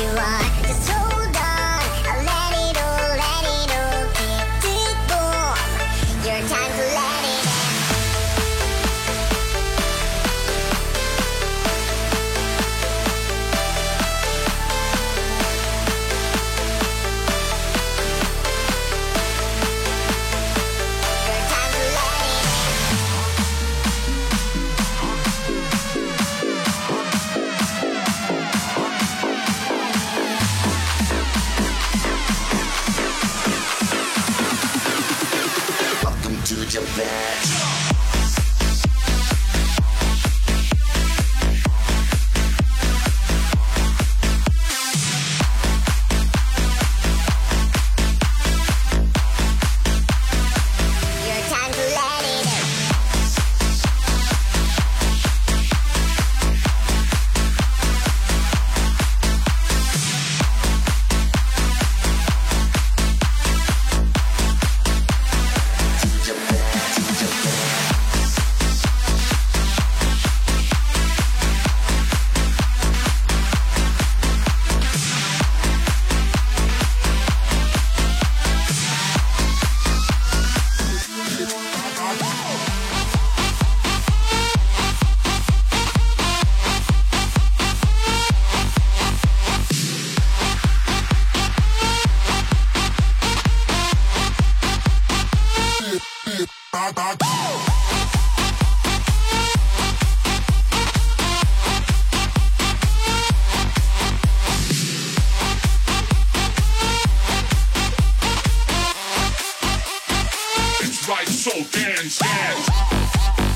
you are. Dance, dance.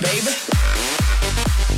Baby.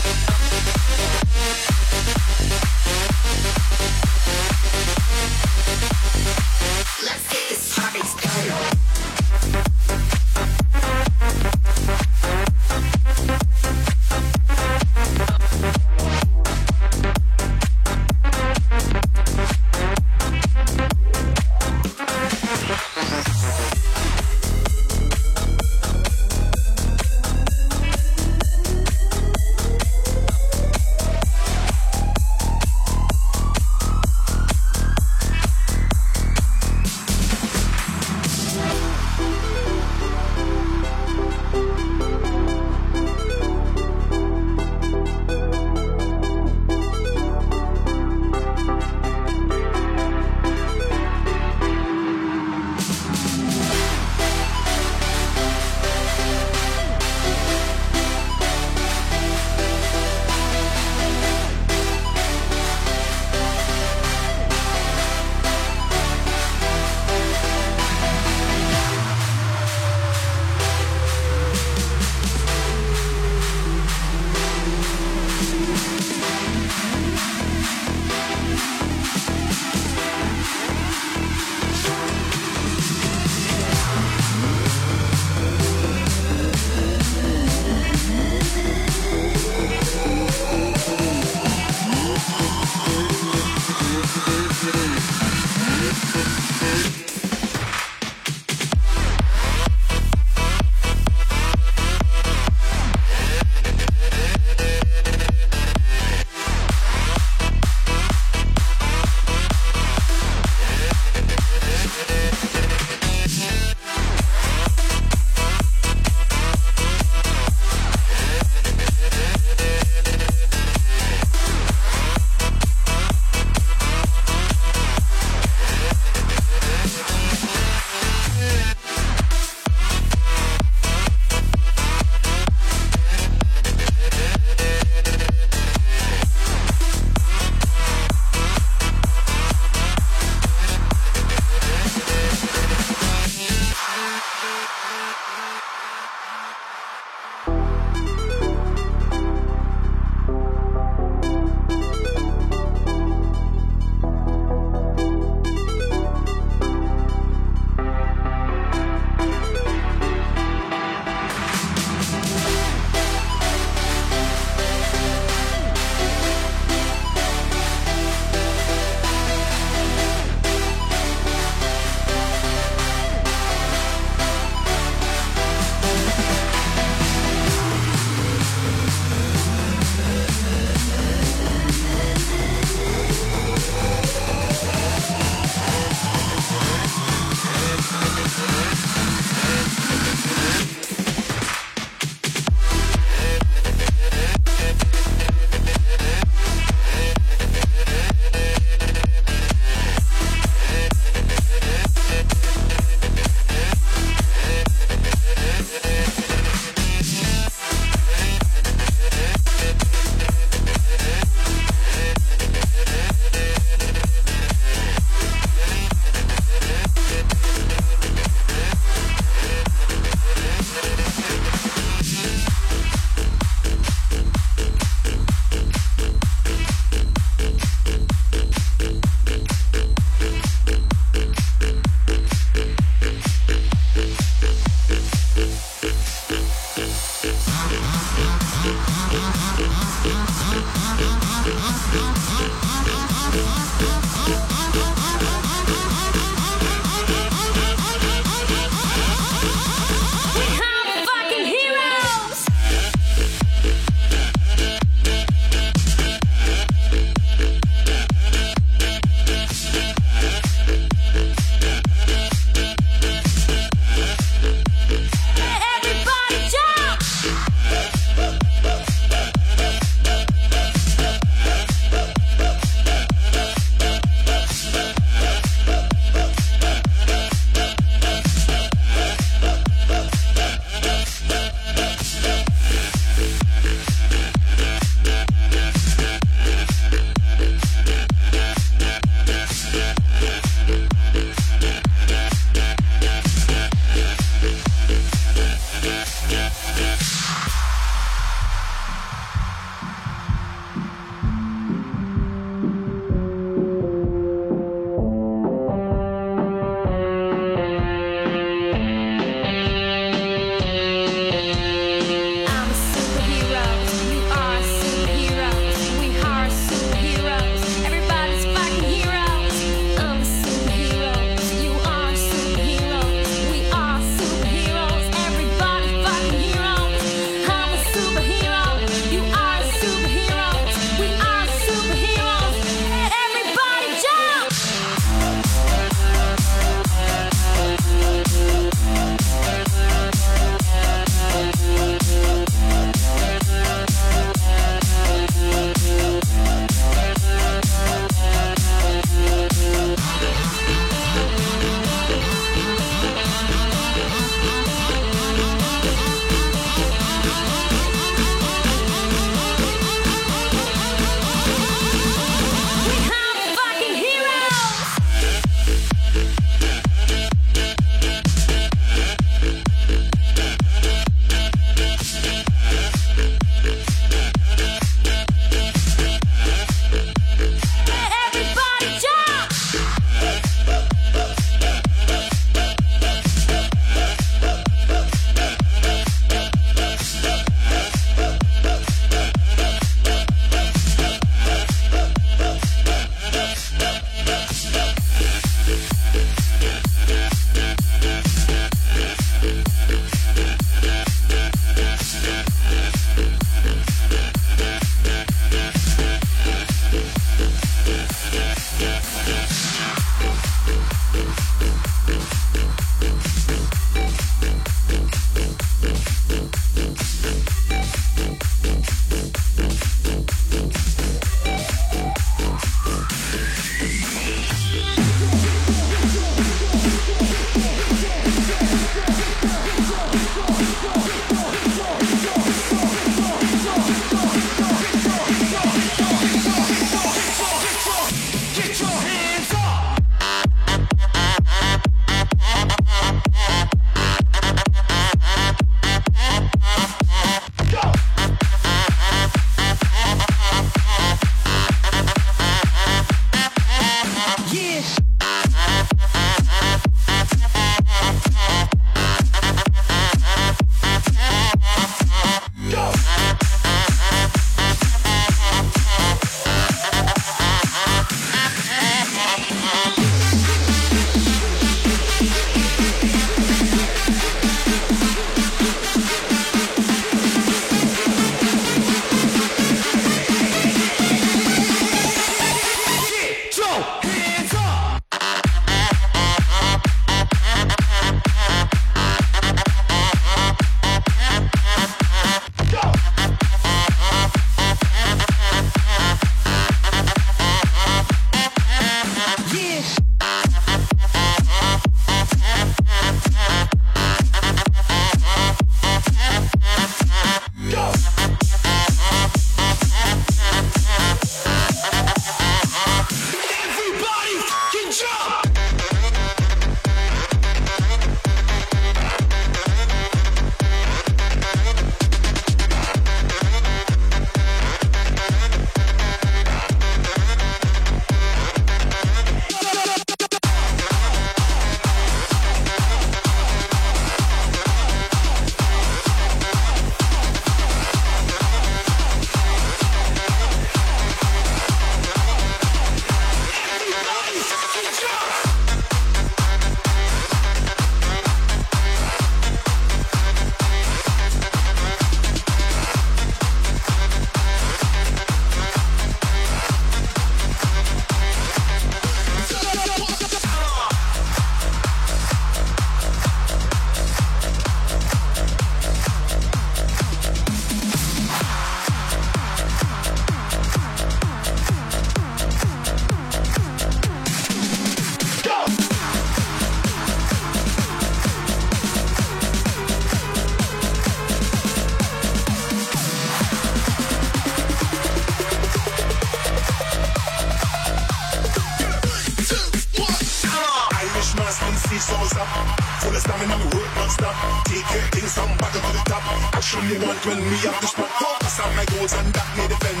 coming and me work and stop. Taking things from bottom to the top. Actually, want when me have to spot. Focus on my goals and that me defend.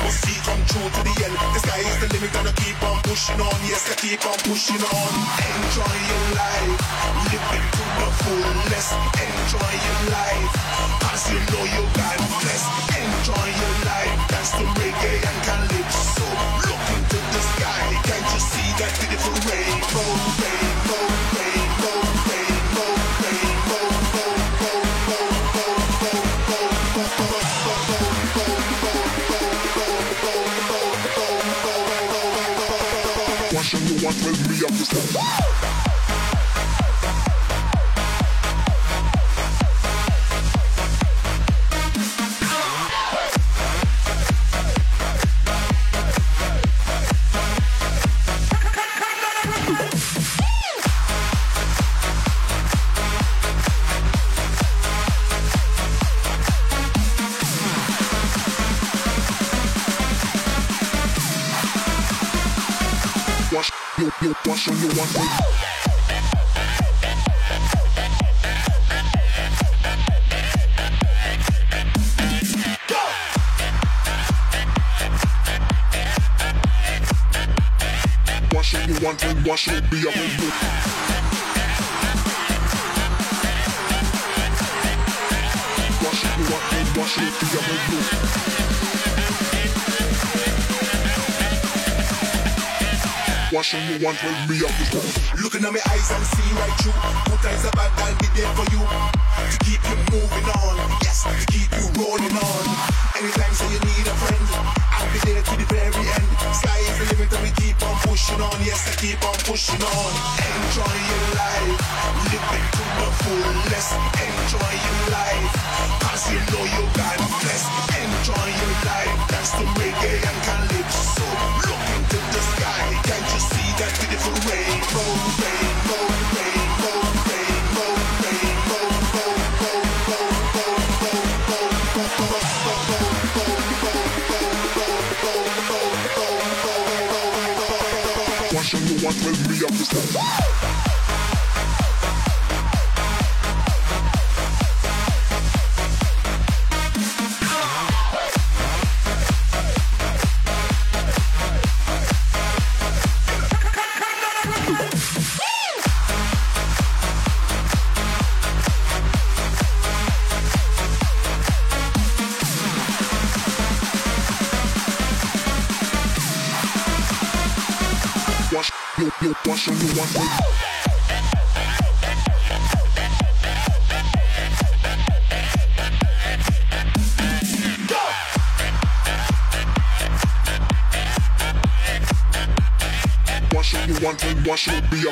Must see from true to the end. The sky is the limit and I keep on pushing on. Yes, I keep on pushing on. Enjoy your life, living to the fullest. Enjoy your life, as you know you got blessed. Enjoy your life, that's the reggae and calypso. Look into the sky, can't you see that beautiful rainbow, rainbow, rainbow? eu fiz. Question you want when me up with Looking at my eyes, and see right through. Good times are bad, I'll be there for you. To keep you moving on, yes, to keep you rolling on. Anytime so you need a friend, I'll be there to the very end. Sky is the limit and we keep on pushing on, yes, I keep on pushing on. Enjoy your life, live it to the fullest. Enjoy your life. You know you got this. Enjoy your life. Reggae and calypso. Look the sky. Can't you see that rainbow? Rainbow, rainbow, rainbow, rainbow, rainbow, rainbow, rainbow, rainbow, rainbow, Watch and you want me up to. should be a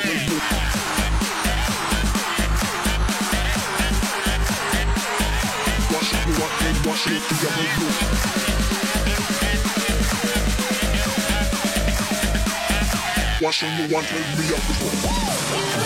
Watch me, you want to be a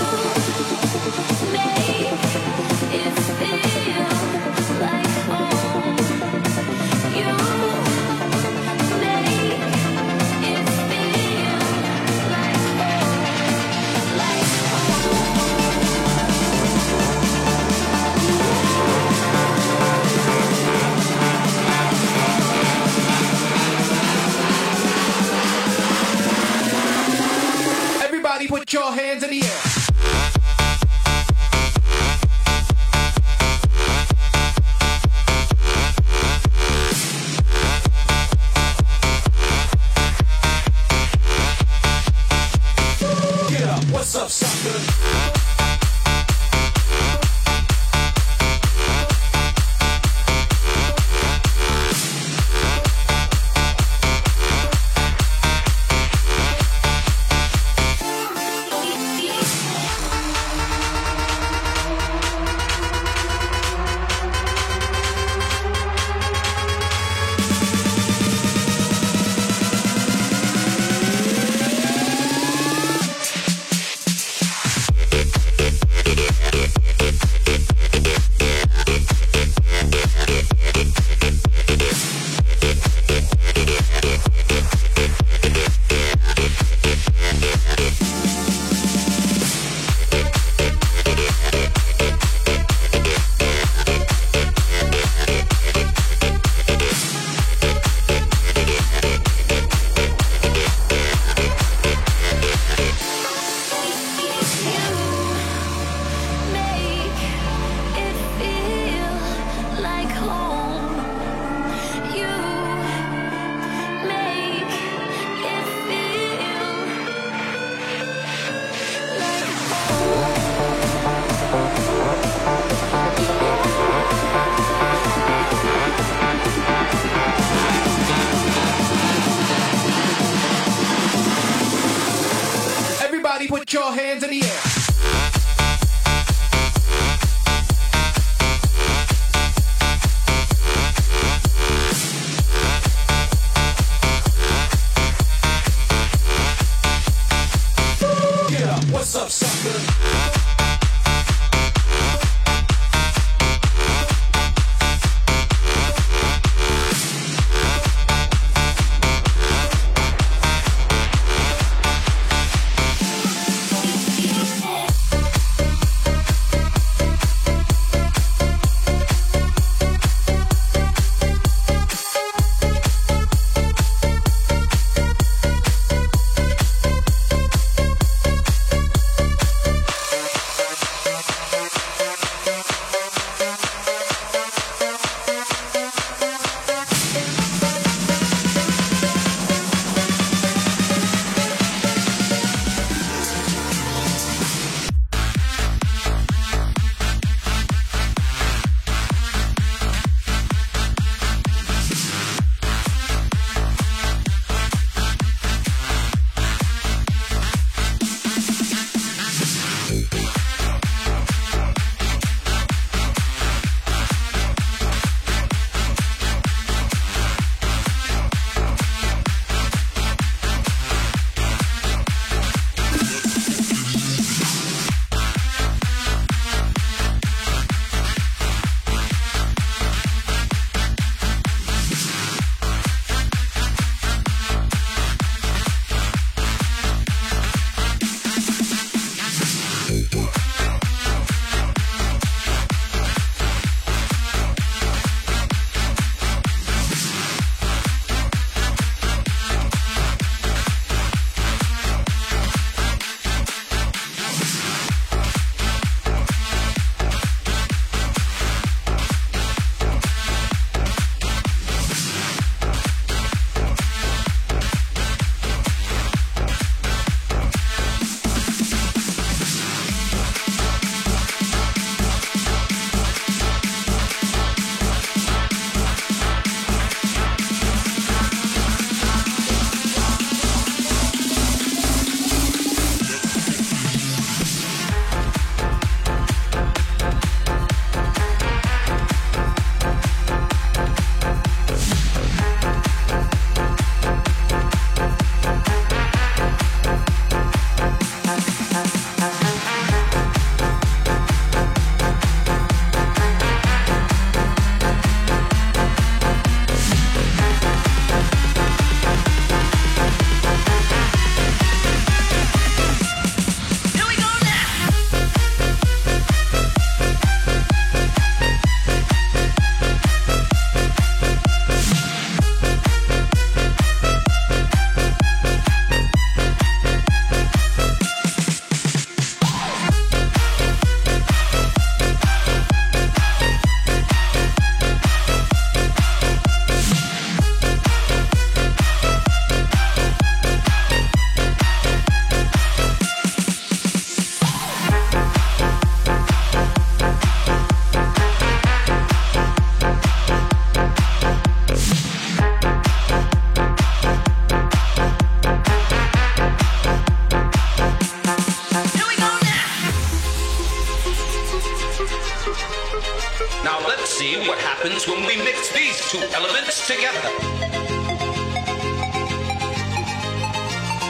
two elements together.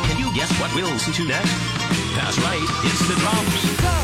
Can you guess what we'll listen to next? That's right, it's the drums.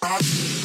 Bye.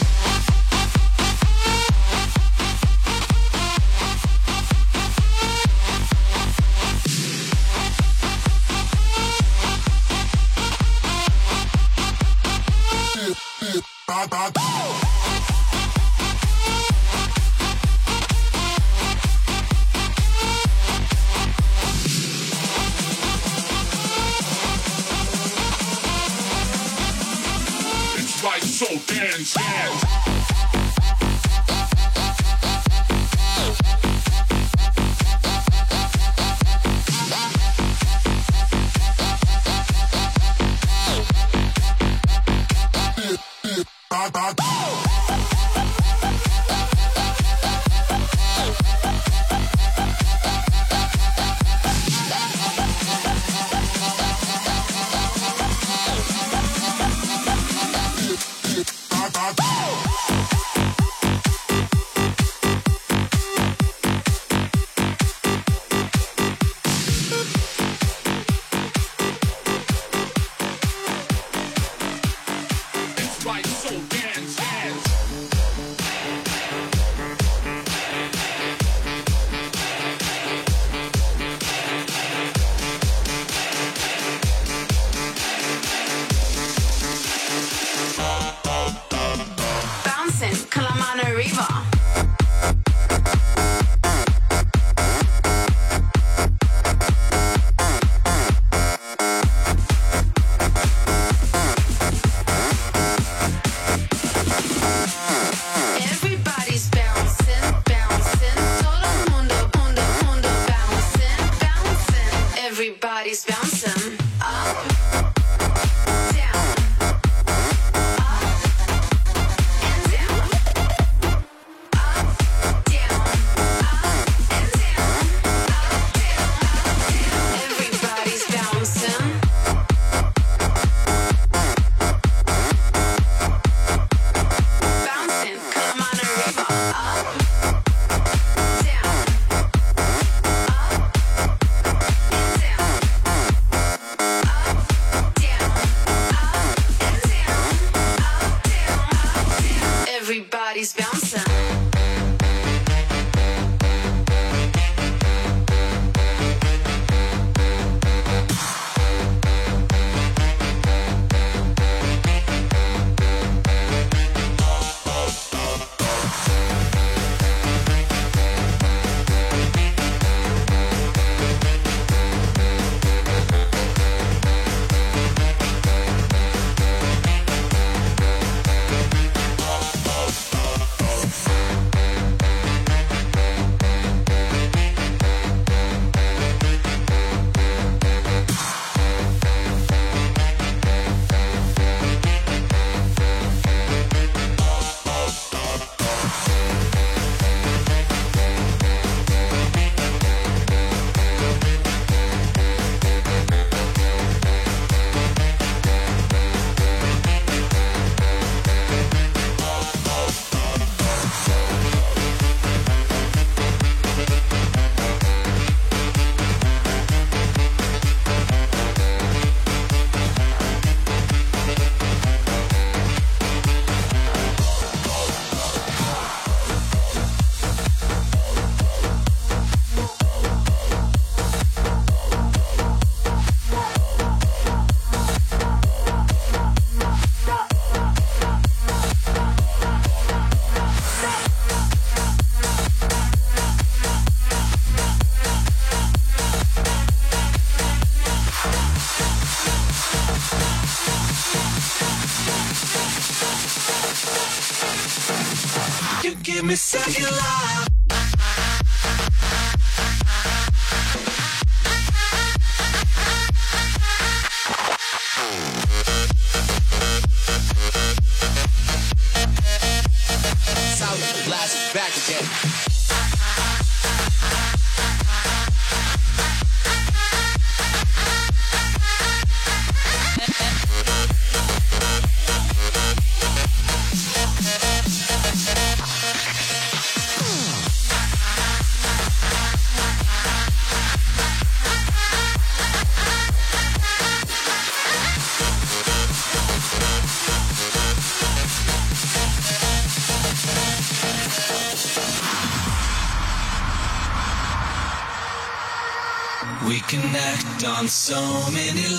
So many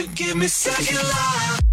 you give me second life.